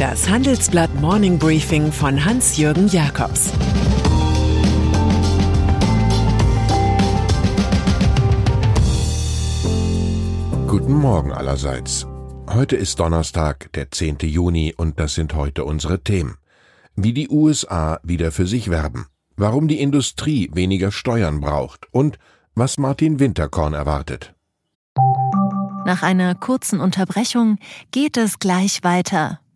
Das Handelsblatt Morning Briefing von Hans-Jürgen Jakobs Guten Morgen allerseits. Heute ist Donnerstag, der 10. Juni, und das sind heute unsere Themen. Wie die USA wieder für sich werben, warum die Industrie weniger Steuern braucht und was Martin Winterkorn erwartet. Nach einer kurzen Unterbrechung geht es gleich weiter.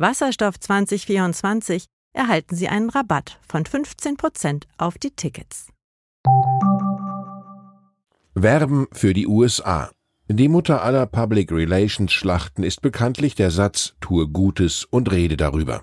Wasserstoff 2024 erhalten Sie einen Rabatt von 15% auf die Tickets. Werben für die USA. Die Mutter aller Public Relations Schlachten ist bekanntlich der Satz Tue Gutes und rede darüber.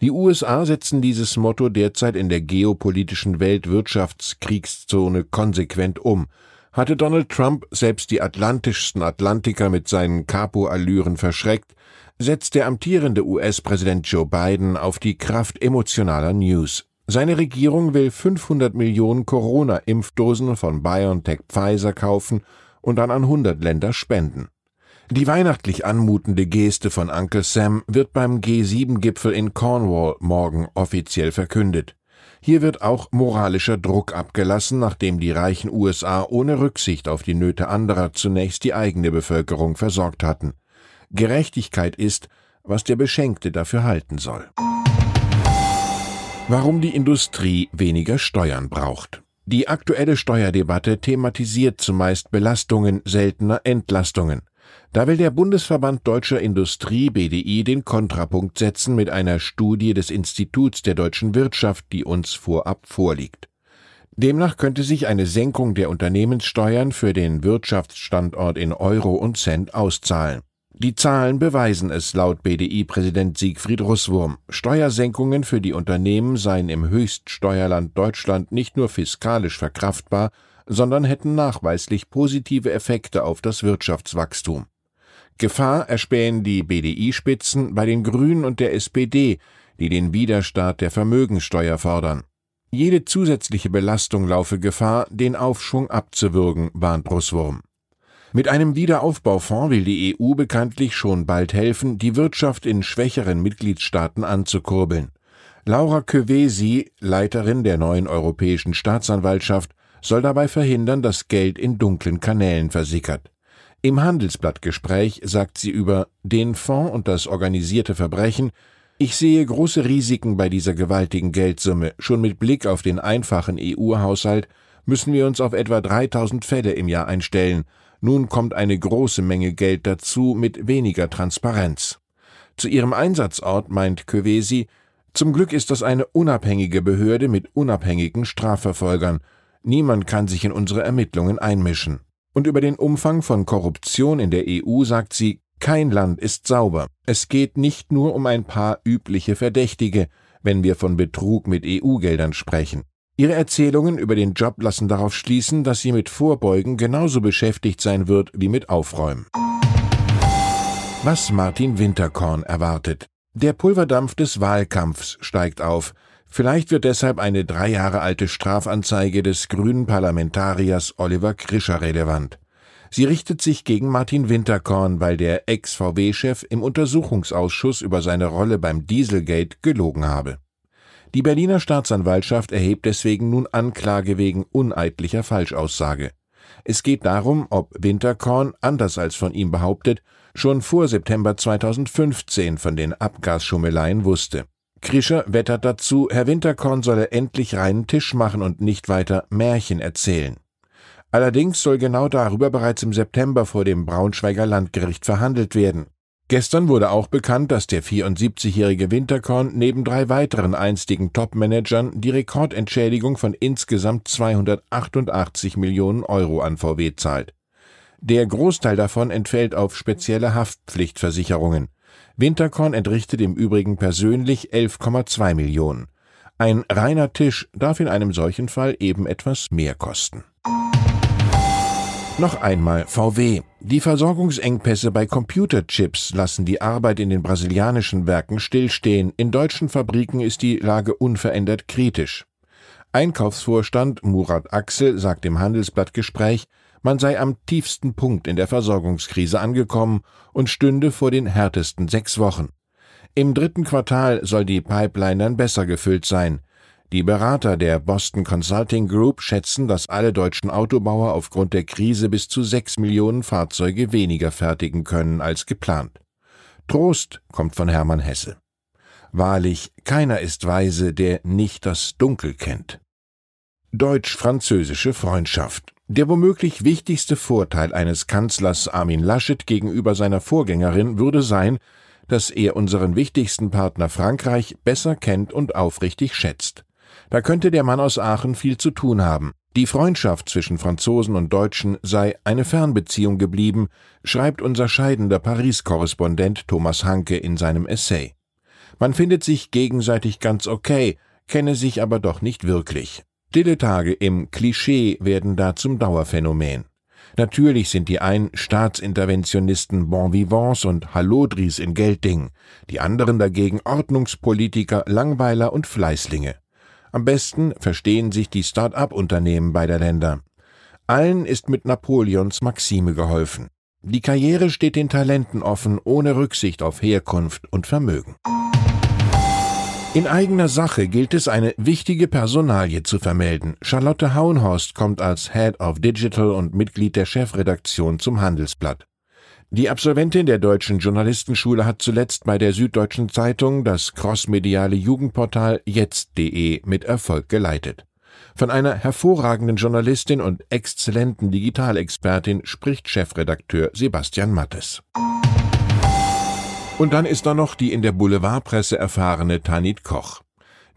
Die USA setzen dieses Motto derzeit in der geopolitischen Weltwirtschaftskriegszone konsequent um hatte Donald Trump selbst die atlantischsten Atlantiker mit seinen Capo-Allüren verschreckt, setzt der amtierende US-Präsident Joe Biden auf die Kraft emotionaler News. Seine Regierung will 500 Millionen Corona-Impfdosen von BioNTech Pfizer kaufen und dann an 100 Länder spenden. Die weihnachtlich anmutende Geste von Uncle Sam wird beim G7-Gipfel in Cornwall morgen offiziell verkündet. Hier wird auch moralischer Druck abgelassen, nachdem die reichen USA ohne Rücksicht auf die Nöte anderer zunächst die eigene Bevölkerung versorgt hatten. Gerechtigkeit ist, was der Beschenkte dafür halten soll. Warum die Industrie weniger Steuern braucht. Die aktuelle Steuerdebatte thematisiert zumeist Belastungen, seltener Entlastungen. Da will der Bundesverband Deutscher Industrie BDI den Kontrapunkt setzen mit einer Studie des Instituts der deutschen Wirtschaft, die uns vorab vorliegt. Demnach könnte sich eine Senkung der Unternehmenssteuern für den Wirtschaftsstandort in Euro und Cent auszahlen. Die Zahlen beweisen es laut BDI-Präsident Siegfried Russwurm. Steuersenkungen für die Unternehmen seien im Höchststeuerland Deutschland nicht nur fiskalisch verkraftbar, sondern hätten nachweislich positive Effekte auf das Wirtschaftswachstum. Gefahr erspähen die BDI-Spitzen bei den Grünen und der SPD, die den Widerstart der Vermögensteuer fordern. Jede zusätzliche Belastung laufe Gefahr, den Aufschwung abzuwürgen, warnt Russwurm. Mit einem Wiederaufbaufonds will die EU bekanntlich schon bald helfen, die Wirtschaft in schwächeren Mitgliedstaaten anzukurbeln. Laura Kövesi, Leiterin der neuen Europäischen Staatsanwaltschaft, soll dabei verhindern, dass Geld in dunklen Kanälen versickert. Im Handelsblattgespräch sagt sie über den Fonds und das organisierte Verbrechen, ich sehe große Risiken bei dieser gewaltigen Geldsumme. Schon mit Blick auf den einfachen EU-Haushalt müssen wir uns auf etwa 3000 Fälle im Jahr einstellen. Nun kommt eine große Menge Geld dazu mit weniger Transparenz. Zu ihrem Einsatzort meint Kövesi, zum Glück ist das eine unabhängige Behörde mit unabhängigen Strafverfolgern. Niemand kann sich in unsere Ermittlungen einmischen. Und über den Umfang von Korruption in der EU sagt sie, kein Land ist sauber. Es geht nicht nur um ein paar übliche Verdächtige, wenn wir von Betrug mit EU-Geldern sprechen. Ihre Erzählungen über den Job lassen darauf schließen, dass sie mit Vorbeugen genauso beschäftigt sein wird wie mit Aufräumen. Was Martin Winterkorn erwartet. Der Pulverdampf des Wahlkampfs steigt auf. Vielleicht wird deshalb eine drei Jahre alte Strafanzeige des grünen Parlamentariers Oliver Krischer relevant. Sie richtet sich gegen Martin Winterkorn, weil der Ex-VW-Chef im Untersuchungsausschuss über seine Rolle beim Dieselgate gelogen habe. Die Berliner Staatsanwaltschaft erhebt deswegen nun Anklage wegen uneidlicher Falschaussage. Es geht darum, ob Winterkorn, anders als von ihm behauptet, schon vor September 2015 von den Abgasschummeleien wusste. Krischer wettert dazu, Herr Winterkorn solle endlich reinen Tisch machen und nicht weiter Märchen erzählen. Allerdings soll genau darüber bereits im September vor dem Braunschweiger Landgericht verhandelt werden. Gestern wurde auch bekannt, dass der 74-jährige Winterkorn neben drei weiteren einstigen Topmanagern die Rekordentschädigung von insgesamt 288 Millionen Euro an VW zahlt. Der Großteil davon entfällt auf spezielle Haftpflichtversicherungen. Winterkorn entrichtet im Übrigen persönlich 11,2 Millionen. Ein reiner Tisch darf in einem solchen Fall eben etwas mehr kosten. Noch einmal VW. Die Versorgungsengpässe bei Computerchips lassen die Arbeit in den brasilianischen Werken stillstehen. In deutschen Fabriken ist die Lage unverändert kritisch. Einkaufsvorstand Murat Axel sagt im Handelsblattgespräch, man sei am tiefsten Punkt in der Versorgungskrise angekommen und stünde vor den härtesten sechs Wochen. Im dritten Quartal soll die Pipeline dann besser gefüllt sein. Die Berater der Boston Consulting Group schätzen, dass alle deutschen Autobauer aufgrund der Krise bis zu sechs Millionen Fahrzeuge weniger fertigen können als geplant. Trost kommt von Hermann Hesse. Wahrlich, keiner ist weise, der nicht das Dunkel kennt. Deutsch-französische Freundschaft. Der womöglich wichtigste Vorteil eines Kanzlers Armin Laschet gegenüber seiner Vorgängerin würde sein, dass er unseren wichtigsten Partner Frankreich besser kennt und aufrichtig schätzt. Da könnte der Mann aus Aachen viel zu tun haben. Die Freundschaft zwischen Franzosen und Deutschen sei eine Fernbeziehung geblieben, schreibt unser scheidender Paris-Korrespondent Thomas Hanke in seinem Essay. Man findet sich gegenseitig ganz okay, kenne sich aber doch nicht wirklich. Stille Tage im Klischee werden da zum Dauerphänomen. Natürlich sind die einen Staatsinterventionisten Bon Vivants und Hallodris in Geldding, die anderen dagegen Ordnungspolitiker, Langweiler und Fleißlinge. Am besten verstehen sich die Start-up-Unternehmen beider Länder. Allen ist mit Napoleons Maxime geholfen. Die Karriere steht den Talenten offen, ohne Rücksicht auf Herkunft und Vermögen. In eigener Sache gilt es, eine wichtige Personalie zu vermelden. Charlotte Hauenhorst kommt als Head of Digital und Mitglied der Chefredaktion zum Handelsblatt. Die Absolventin der Deutschen Journalistenschule hat zuletzt bei der Süddeutschen Zeitung das crossmediale Jugendportal jetzt.de mit Erfolg geleitet. Von einer hervorragenden Journalistin und exzellenten Digitalexpertin spricht Chefredakteur Sebastian Mattes. Und dann ist da noch die in der Boulevardpresse erfahrene Tanit Koch.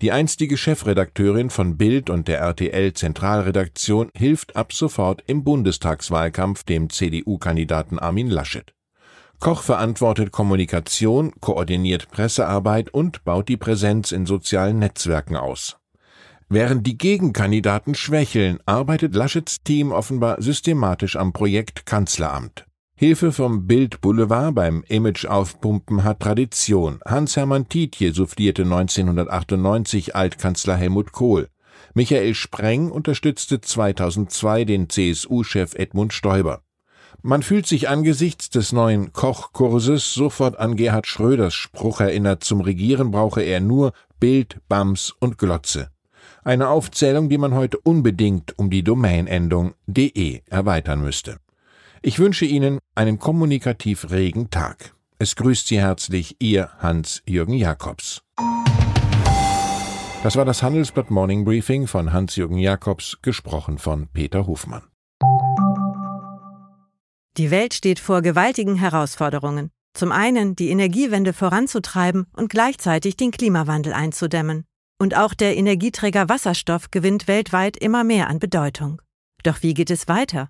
Die einstige Chefredakteurin von Bild und der RTL Zentralredaktion hilft ab sofort im Bundestagswahlkampf dem CDU-Kandidaten Armin Laschet. Koch verantwortet Kommunikation, koordiniert Pressearbeit und baut die Präsenz in sozialen Netzwerken aus. Während die Gegenkandidaten schwächeln, arbeitet Laschets Team offenbar systematisch am Projekt Kanzleramt. Hilfe vom Bild Boulevard beim Image aufpumpen hat Tradition. Hans-Hermann Tietje soufflierte 1998 Altkanzler Helmut Kohl. Michael Spreng unterstützte 2002 den CSU-Chef Edmund Stoiber. Man fühlt sich angesichts des neuen Kochkurses sofort an Gerhard Schröders Spruch erinnert, zum Regieren brauche er nur Bild, Bams und Glotze. Eine Aufzählung, die man heute unbedingt um die Domainendung de erweitern müsste. Ich wünsche Ihnen einen kommunikativ regen Tag. Es grüßt Sie herzlich Ihr Hans-Jürgen Jakobs. Das war das Handelsblatt Morning Briefing von Hans-Jürgen Jakobs, gesprochen von Peter Hofmann. Die Welt steht vor gewaltigen Herausforderungen. Zum einen die Energiewende voranzutreiben und gleichzeitig den Klimawandel einzudämmen. Und auch der Energieträger Wasserstoff gewinnt weltweit immer mehr an Bedeutung. Doch wie geht es weiter?